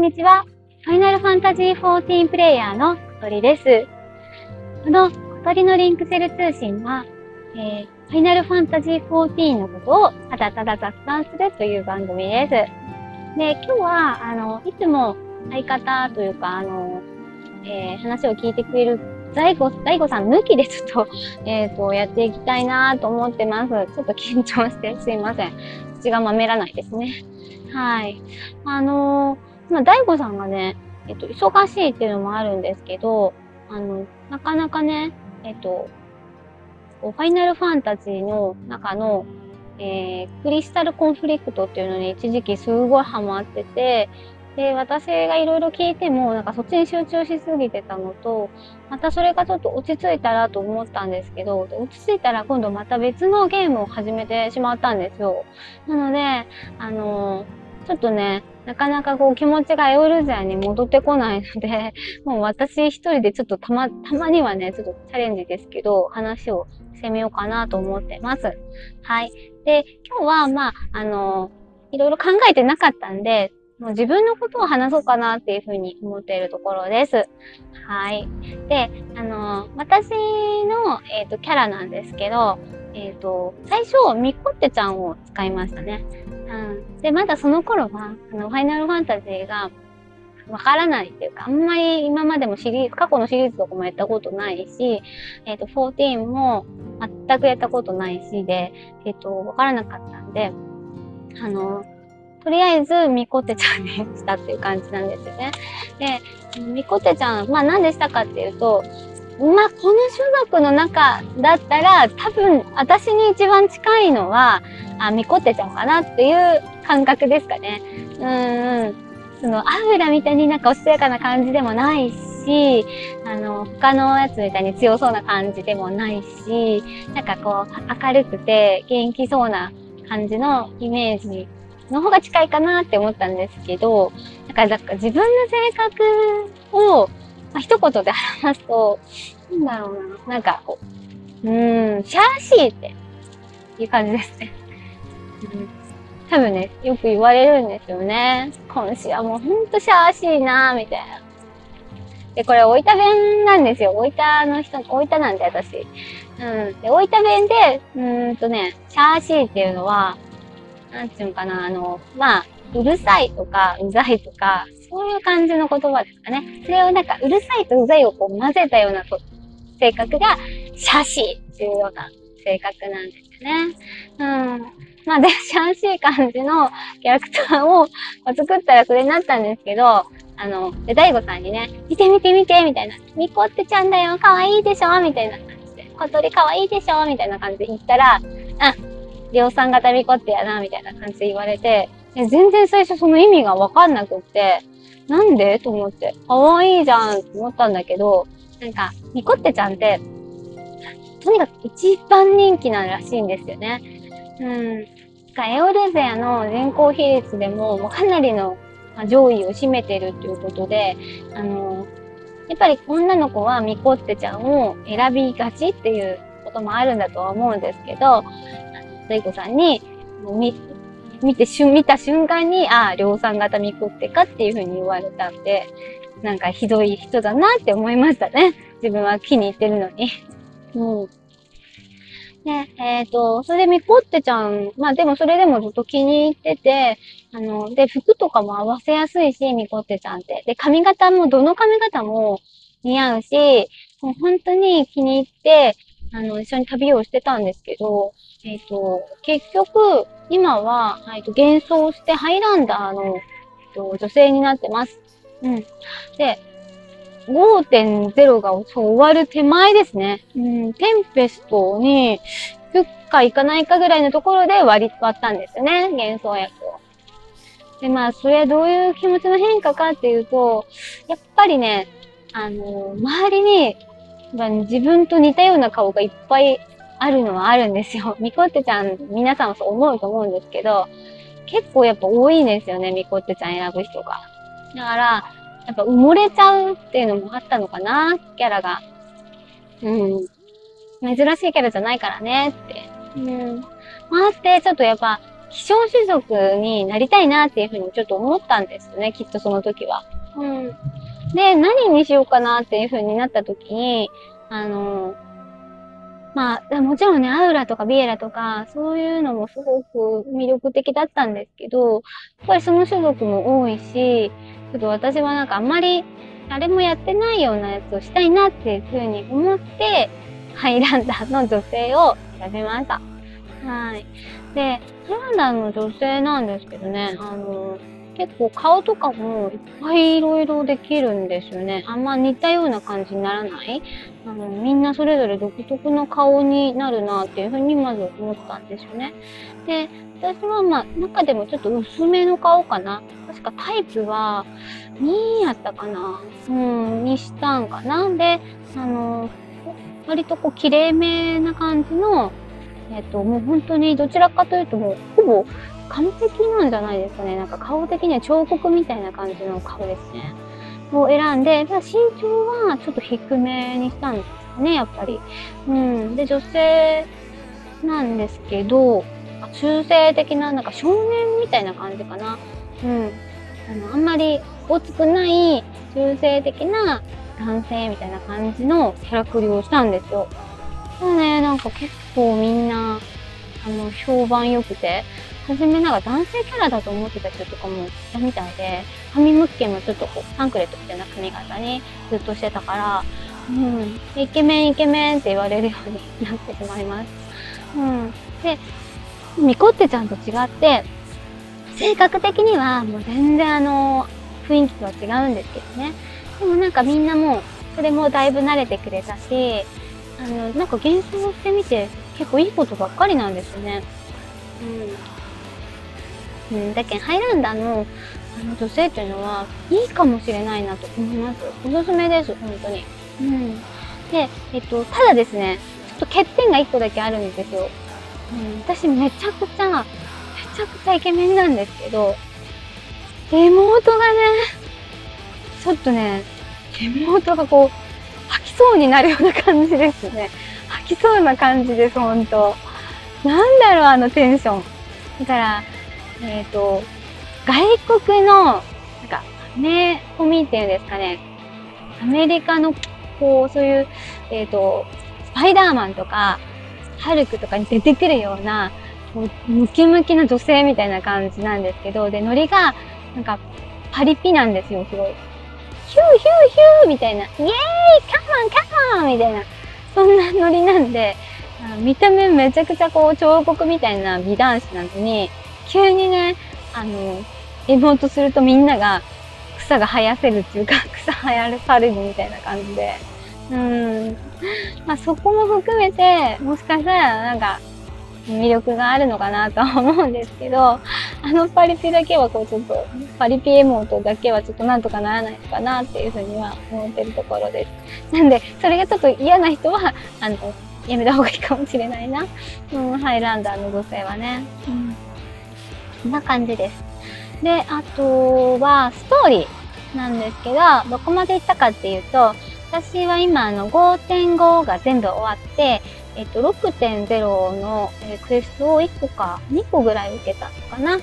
んにちは。ファイナルファンタジー14プレイヤーの小鳥です。この小鳥のリンクセル通信は、えー、ファイナルファンタジー14のことをただただ雑談するという番組です。で、今日は、あの、いつも相方というか、あの、えー、話を聞いてくれる大悟、大悟さん抜きでちょっと、えっ、ー、と、やっていきたいなと思ってます。ちょっと緊張してすいません。口がまめらないですね。はい。あのー、まあ、大悟さんがね、えっ、と、忙しいっていうのもあるんですけど、あの、なかなかね、えっ、と、ファイナルファンタジーの中の、えー、クリスタルコンフリクトっていうのに一時期すごいハマってて、で、私がいろいろ聞いても、なんかそっちに集中しすぎてたのと、またそれがちょっと落ち着いたらと思ったんですけど、落ち着いたら今度また別のゲームを始めてしまったんですよ。なので、あのー、ちょっとね、なかなかこう気持ちがエオルゼアに戻ってこないので、もう私一人でちょっとたま、たまにはね、ちょっとチャレンジですけど、話をしてみようかなと思ってます。はい。で、今日は、まあ、あの、いろいろ考えてなかったんで、もう自分のことを話そうかなっていうふうに思っているところです。はい。で、あの、私の、えっ、ー、と、キャラなんですけど、えっ、ー、と、最初、ミコッテちゃんを使いましたね。うん。で、まだその頃は、あの、ファイナルファンタジーが、わからないっていうか、あんまり今までもシリーズ、過去のシリーズとかもやったことないし、えっ、と、14も全くやったことないしで、えっ、と、わからなかったんで、あの、とりあえず、みこてちゃんにしたっていう感じなんですよね。で、みこてちゃん、まあなんでしたかっていうと、まあこの種族の中だったら、多分私に一番近いのは、あ、みこてちゃんかなっていう感覚ですかね。うんうん。その、アフラみたいになんかおしとやかな感じでもないし、あの、他のやつみたいに強そうな感じでもないし、なんかこう、明るくて元気そうな感じのイメージの方が近いかなって思ったんですけど、だから、か自分の性格を、まあ、一言で話すと、なんだろうな、なんかこう、うーん、シャーシーっていう感じですね。うん、多分ね、よく言われるんですよね。今週はもうほんとシャーシーなーみたいな。で、これ、大分弁なんですよ。大分の人、大分なんで私。うん。で、大分弁で、うーんとね、シャーシーっていうのは、なんていうのかな、あの、まあ、うるさいとか、うざいとか、そういう感じの言葉ですかね。それをなんか、うるさいとうざいをこう混ぜたような性格が、シャシーっていうような性格なんですね。うん。まあ、で、シャンシー感じのキャラクターを作ったらそれになったんですけど、あの、で、大悟さんにね、見て見て見てみたいな。みこってちゃんだよかわいいでしょみたいな感じで。小鳥かわいいでしょみたいな感じで言ったら、あ、量産型ミコってやな、みたいな感じで言われて、全然最初その意味がわかんなくって、なんで？と思って、かわいじゃんって思ったんだけど、なんか、ミコってちゃんって、とにかく一番人気ならしいんですよね。うん。エオレゼアの人口比率でも、もうかなりの上位を占めてるっていうことで、あの、やっぱり女の子はミコってちゃんを選びがちっていうこともあるんだとは思うんですけど、大悟さんに、見、見て、見た瞬間に、ああ、量産型ミコってかっていうふうに言われたんで、なんかひどい人だなって思いましたね。自分は気に入ってるのに。うん。で、えっ、ー、と、それでミコってちゃん、まあでもそれでもずっと気に入ってて、あの、で、服とかも合わせやすいし、ミコってちゃんって。で、髪型も、どの髪型も似合うし、もう本当に気に入って、あの、一緒に旅をしてたんですけど、えっ、ー、と、結局、今は、えっ、と、幻想してハイランダーの、えっと、女性になってます。うん。で、5.0が終わる手前ですね。うん、テンペストに行くか行かないかぐらいのところで割り割ったんですよね、幻想薬を。で、まあ、それはどういう気持ちの変化かっていうと、やっぱりね、あの、周りに、自分と似たような顔がいっぱいあるのはあるんですよ。みこってちゃん、皆さんそう思うと思うんですけど、結構やっぱ多いんですよね、みこってちゃん選ぶ人が。だから、やっぱ埋もれちゃうっていうのもあったのかな、キャラが。うん。珍しいキャラじゃないからねって。うん。まあって、ちょっとやっぱ、希少種族になりたいなっていうふうにちょっと思ったんですよね、きっとその時は。うん。で、何にしようかなっていうふうになった時に、あの、まあ、もちろんね、アウラとかビエラとか、そういうのもすごく魅力的だったんですけど、やっぱりその種族も多いし、ちょっと私はなんかあんまり誰もやってないようなやつをしたいなっていうふうに思って、ハイランダーの女性を選びました。はい。で、ハイランダーの女性なんですけどね、あの、結構顔とかもいっぱいいろいろできるんですよね。あんま似たような感じにならない？あのみんなそれぞれ独特の顔になるなっていうふうにまず思ったんですよね。で、私はまあ中でもちょっと薄めの顔かな。確かタイプは2やったかな。うん、にしたんかな。で、あの、割とこう綺麗めな感じのえっ、と、もう本当にどちらかというともうほぼ完璧なんじゃないですかね。なんか顔的には彫刻みたいな感じの顔ですね。を選んで、まあ、身長はちょっと低めにしたんですかね、やっぱり。うん。で、女性なんですけど、中性的な、なんか少年みたいな感じかな。うん。あの、あんまり大きくない中性的な男性みたいな感じのキャラクリをしたんですよ。だね、なんか結構みんな、あの、評判良くて、初めなんか男性キャラだと思ってた人とかもいたみたいで、髪むっけもちょっとこう、パンクレットみたいな髪型にずっとしてたから、うん、イケメンイケメンって言われるようになってしまいます。うん。で、ミコってちゃんと違って、性格的にはもう全然あの、雰囲気とは違うんですけどね。でもなんかみんなもう、それもだいぶ慣れてくれたし、あの、なんか幻想してみて結構いいことばっかりなんですよね。うん。うん、だけどハイランダーのあの女性っていうのはいいかもしれないなと思います。おすすめです、本当に。うん。で、えっと、ただですね、ちょっと欠点が1個だけあるんですよ。うん、私めちゃくちゃ、めちゃくちゃイケメンなんですけど、妹がね、ちょっとね、妹がこう、吐きそうになるような感じですね。きそうな感じです、ほんと。なんだろう、あのテンション。だから、えっ、ー、と、外国の、なんか、ね、コミっていうんですかね、アメリカの、こう、そういう、えっ、ー、と、スパイダーマンとか、ハルクとかに出てくるような、ムキムキな女性みたいな感じなんですけど、で、ノリが、なんか、パリピなんですよ、すごい。ヒューヒューヒューみたいな、イエーイカモンカモンみたいな、そんなノリなんで、見た目めちゃくちゃこう彫刻みたいな美男子なのに、急にね、あの、エモートするとみんなが草が生やせるっていうか、草生やされるみたいな感じで。うん。まあそこも含めて、もしかしたらなんか、魅力があるのかなとは思うんですけど、あのパリピだけはこうちょっと、パリピ妹だけはちょっとなんとかならないかなっていうふうには思ってるところです。なんで、それがちょっと嫌な人は、あの、やめた方がいいかもしれないな。うん、ハイランダーの女性はね。うんこんな感じです。で、あとは、ストーリーなんですけど、どこまで行ったかっていうと、私は今、あの、5.5が全部終わって、えっと、6.0の、えクエストを1個か2個ぐらい受けたのかな？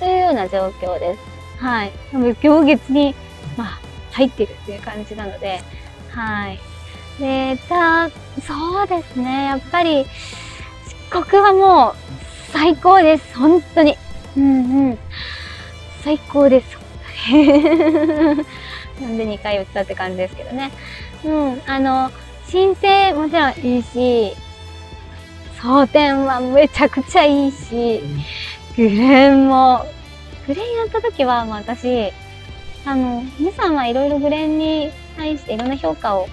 というような状況です。はい。行月に、まあ、入ってるっていう感じなので、はい。で、た、そうですね。やっぱり、漆黒はもう、最高です。本当に。うんうん。最高です。なんで2回打ったって感じですけどね。うん。あの、申請もちろんいいし、争点はめちゃくちゃいいし、グレーンも、グレーンやった時は、まあ私、あの、皆さんはいろいろグレーンに対していろんな評価を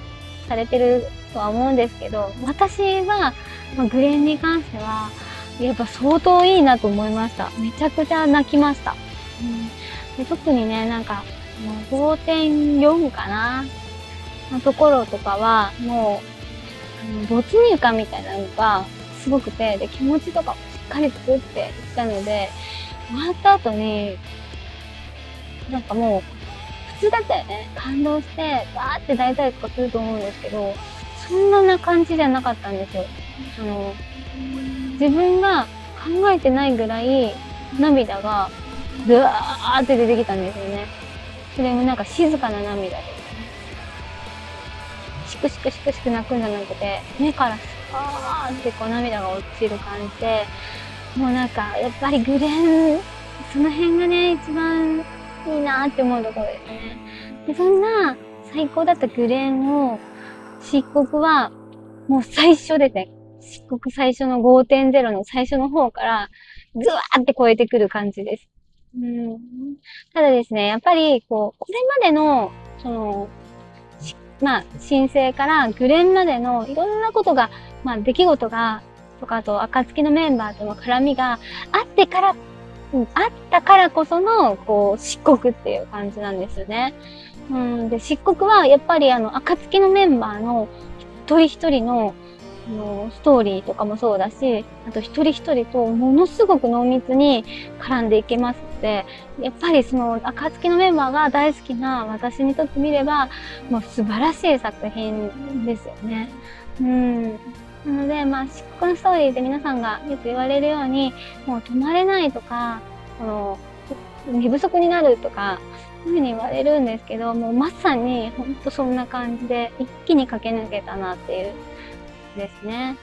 されてるとは思うんですけど、私は、まあ、グレーンに関しては、やっぱ相当いいなと思いました。めちゃくちゃ泣きました。うん、で特にね、なんか、5.4かなのところとかは、もう、没入感みたいなのがすごくて、で、気持ちとかもしっかり作っていったので、終わった後に、なんかもう、普通だったよね。感動して、バーって泣いたりとかすると思うんですけど、そんな感じじゃなかったんですよ。あの、自分が考えてないぐらい涙がブワーって出てきたんですよね。それもなんか静かな涙で。しくしくしくしく泣くんじゃなくて、目からスパーってこう涙が落ちる感じで、もうなんかやっぱりグレン、その辺がね、一番いいなって思うところですね。で、そんな最高だったグレンを、漆黒はもう最初ですね。漆黒最初の5.0の最初の方から、ぐわーって超えてくる感じです。うん、ただですね、やっぱり、こう、これまでの、その、まあ、申請からグレンまでのいろんなことが、まあ、出来事が、とか、あと、暁のメンバーとの絡みがあってから、うん、あったからこその、こう、漆黒っていう感じなんですよね。うん、で、漆黒は、やっぱりあの、暁のメンバーの一人一人の、の、ストーリーとかもそうだし、あと一人一人とものすごく濃密に絡んでいけますので、やっぱりその、暁のメンバーが大好きな私にとってみれば、もう素晴らしい作品ですよね。うん。なので、まあ、漆黒のストーリーで皆さんがよく言われるように、もう止まれないとか、この、寝不足になるとか、そういうふうに言われるんですけど、もうまさにほんとそんな感じで一気に駆け抜けたなっていうですね。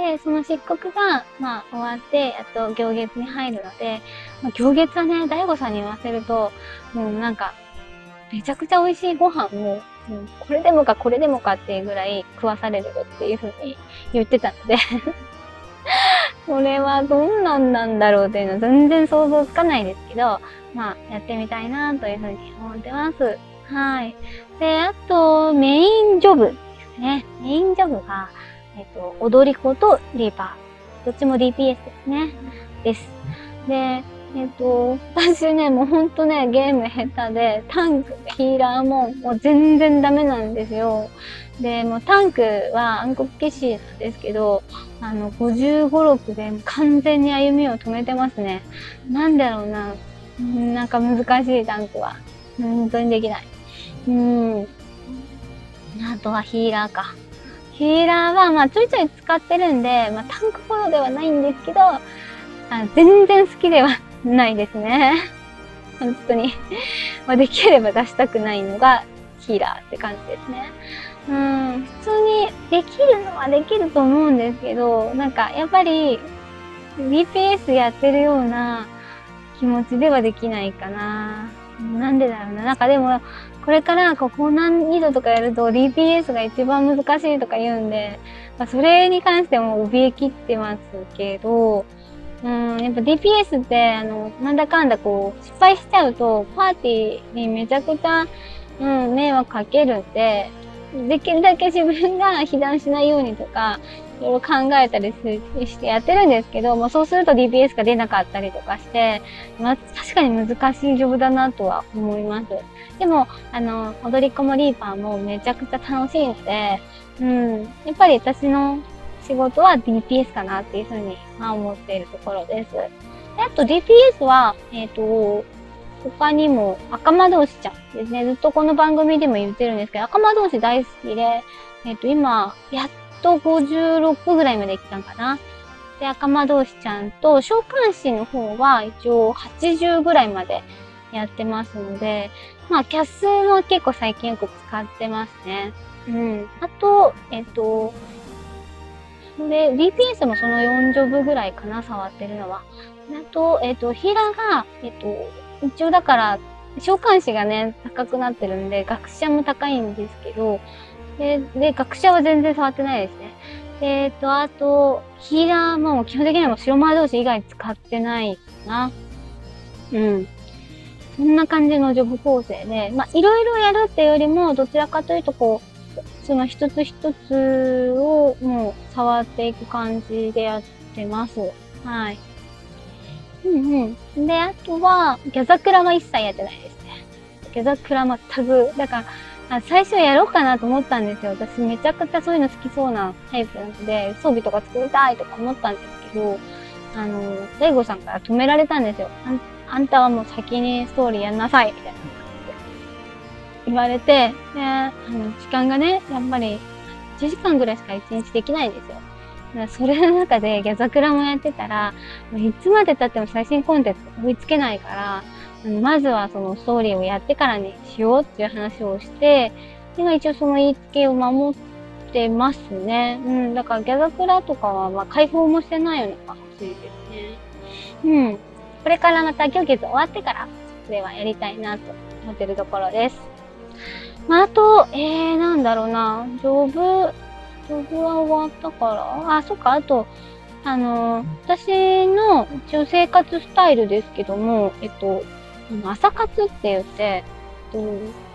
で、その漆黒が、まあ、終わって、やっと行月に入るので、まあ、行月はね、大悟さんに言わせると、もうなんか、めちゃくちゃ美味しいご飯も、うん、これでもかこれでもかっていうぐらい食わされるっていうふうに言ってたので これはどんなんなんだろうっていうのは全然想像つかないですけど、まあ、やってみたいなというふうに思ってます。はい。で、あと、メインジョブですね。メインジョブが、えっ、と、踊り子とリーパー。どっちも DPS ですね。です。で、えっ、と、私ね、もうほんとね、ゲーム下手で、タンク、ヒーラーも、もう全然ダメなんですよ。で、もうタンクは暗黒騎士なんですけど、あの、55、6で完全に歩みを止めてますね。なんだろうな。なんか難しいタンクは。本当にできない。うん。あとはヒーラーか。ヒーラーは、まあ、ちょいちょい使ってるんで、まあ、タンクフォローではないんですけど、あ全然好きではないですね。本当にまあ、できれば出したくないのがヒーラーって感じですね。うん、普通にできるのはできると思うんですけど、なんかやっぱり DPS やってるような気持ちではできないかな。なんでだろうな。なんかでも、これからこう高難易度とかやると DPS が一番難しいとか言うんで、まあ、それに関しても怯えきってますけど、うん、やっぱ DPS って、あの、なんだかんだこう、失敗しちゃうと、パーティーにめちゃくちゃ、うん、迷惑かけるんで、できるだけ自分が被弾しないようにとか、ろ考えたりしてやってるんですけど、もうそうすると DPS が出なかったりとかして、まあ、確かに難しいジョブだなとは思います。でも、あの、踊り子もリーパーもめちゃくちゃ楽しいので、うん、やっぱり私の仕事は DPS かなっていうふうに、まあ、思っているところです。であと DPS は、えっ、ー、と、他にも赤間同士ちゃんですね。ずっとこの番組でも言ってるんですけど、赤間同士大好きで、えっ、ー、と、今、やっと56ぐらいまで来たんかな。で、赤間同士ちゃんと、召喚師の方は一応80ぐらいまでやってますので、まあ、キャスも結構最近よく使ってますね。うん。あと、えっと、で、DPS もその4ジョブぐらいかな、触ってるのは。あと、えっと、ヒラが、えっと、一応だから、召喚師がね、高くなってるんで、学者も高いんですけど、で、で、学者は全然触ってないですね。えっ、と、あと、ヒーラーも基本的には白魔同士以外使ってないかな。うん。そんな感じのジョブ構成で、まあ、いろいろやるっていうよりも、どちらかというと、こう、その一つ一つをもう触っていく感じでやってます。はい。うんうん。で、あとは、ギャザクラは一切やってないですね。ギャザクラ全く、だから、あ最初やろうかなと思ったんですよ。私めちゃくちゃそういうの好きそうなタイプなので、装備とか作りたいとか思ったんですけど、あの、大悟さんから止められたんですよ。あんたはもう先にストーリーやんなさいみたいな感じで言われて、で、あの、時間がね、やっぱり1時間ぐらいしか1日できないんですよ。それの中でギャザクラもやってたら、いつまで経っても最新コンテンツ追いつけないから、まずはそのストーリーをやってからにしようっていう話をして、で、一応その言いつけを守ってますね。うん、だからギャザクラとかは、まあ、開放もしてないような感じですね。うん。これからまた行月終わってから、それはやりたいなと思ってるところです。まあ、あと、えー、なんだろうな、ジョブ、ジョブは終わったから、あ、そっか、あと、あの、私の一応生活スタイルですけども、えっと、朝活って言って、と、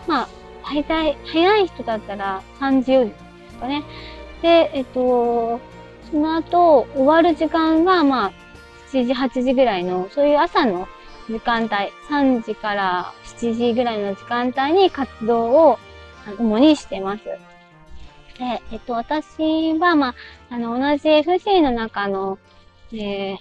まあ、大体、早い人だったら3時4時ですかね。で、えっと、その後、終わる時間が、まあ、7時、8時ぐらいの、そういう朝の時間帯、3時から7時ぐらいの時間帯に活動を主にしてます。で、えっと、私は、まあ、あの、同じ FC の中の、えー、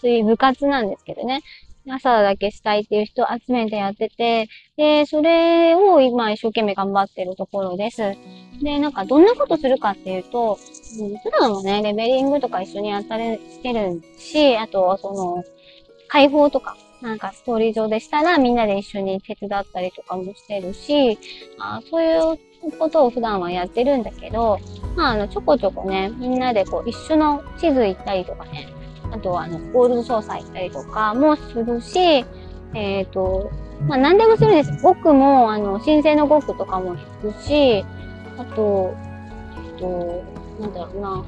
そういう部活なんですけどね。朝だけしたいっていう人を集めてやってて、で、それを今一生懸命頑張ってるところです。で、なんかどんなことするかっていうと、普段はね、レベリングとか一緒にやったりしてるし、あとは、その、解放とか、なんかストーリー上でしたらみんなで一緒に手伝ったりとかもしてるし、あそういうことを普段はやってるんだけど、まあ、あの、ちょこちょこね、みんなでこう一緒の地図行ったりとかね、あとはあの、ゴールド操作行ったりとかもするし、えっ、ー、と、まあ何でもするんです。僕も、あの、申請の語句とかも弾くし、あと、えっ、と、なんだろうな。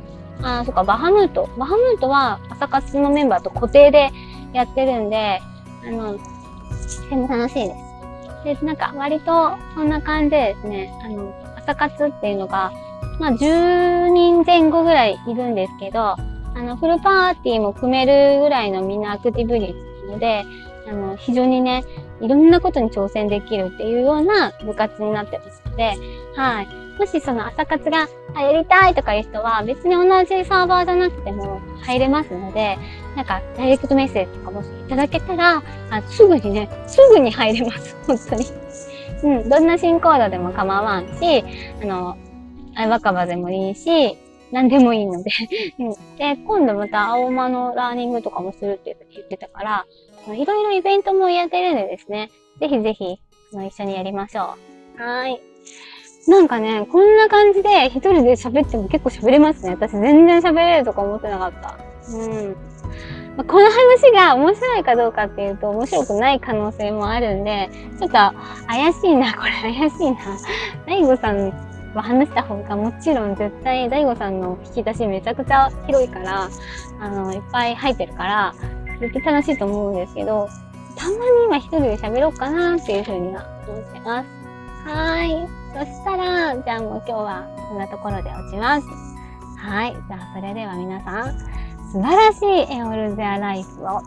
あ、そっか、バハムート。バハムートは朝活のメンバーと固定でやってるんで、あの、とても楽しいです。で、なんか割とそんな感じでですね、あの、朝活っていうのが、まあ10人前後ぐらいいるんですけど、あの、フルパーティーも組めるぐらいのみんなアクティブ率なので、あの、非常にね、いろんなことに挑戦できるっていうような部活になってますので、はい。もしその朝活がやりたいとかいう人は別に同じサーバーじゃなくても入れますので、なんかダイレクトメッセージとかもしいただけたら、あすぐにね、すぐに入れます。本当に。うん、どんな新コードでも構わんし、あの、若葉でもいいし、何でもいいので うん。で、今度また青間のラーニングとかもするって言ってたから、いろいろイベントもやってるんでですね、ぜひぜひ、一緒にやりましょう。はい。なんかね、こんな感じで一人で喋っても結構喋れますね。私全然喋れるとか思ってなかった。うん。まあ、この話が面白いかどうかっていうと面白くない可能性もあるんで、ちょっと怪しいな、これ怪しいな。大悟さんは話した方がもちろん絶対大悟さんの引き出しめちゃくちゃ広いから、あの、いっぱい入ってるから、絶対楽しいと思うんですけど、たまに今一人で喋ろうかなっていうふうには思ってます。はーい。そしたら、じゃあもう今日はこんなところで落ちます。はい。じゃあそれでは皆さん、素晴らしいエオルゼアライフを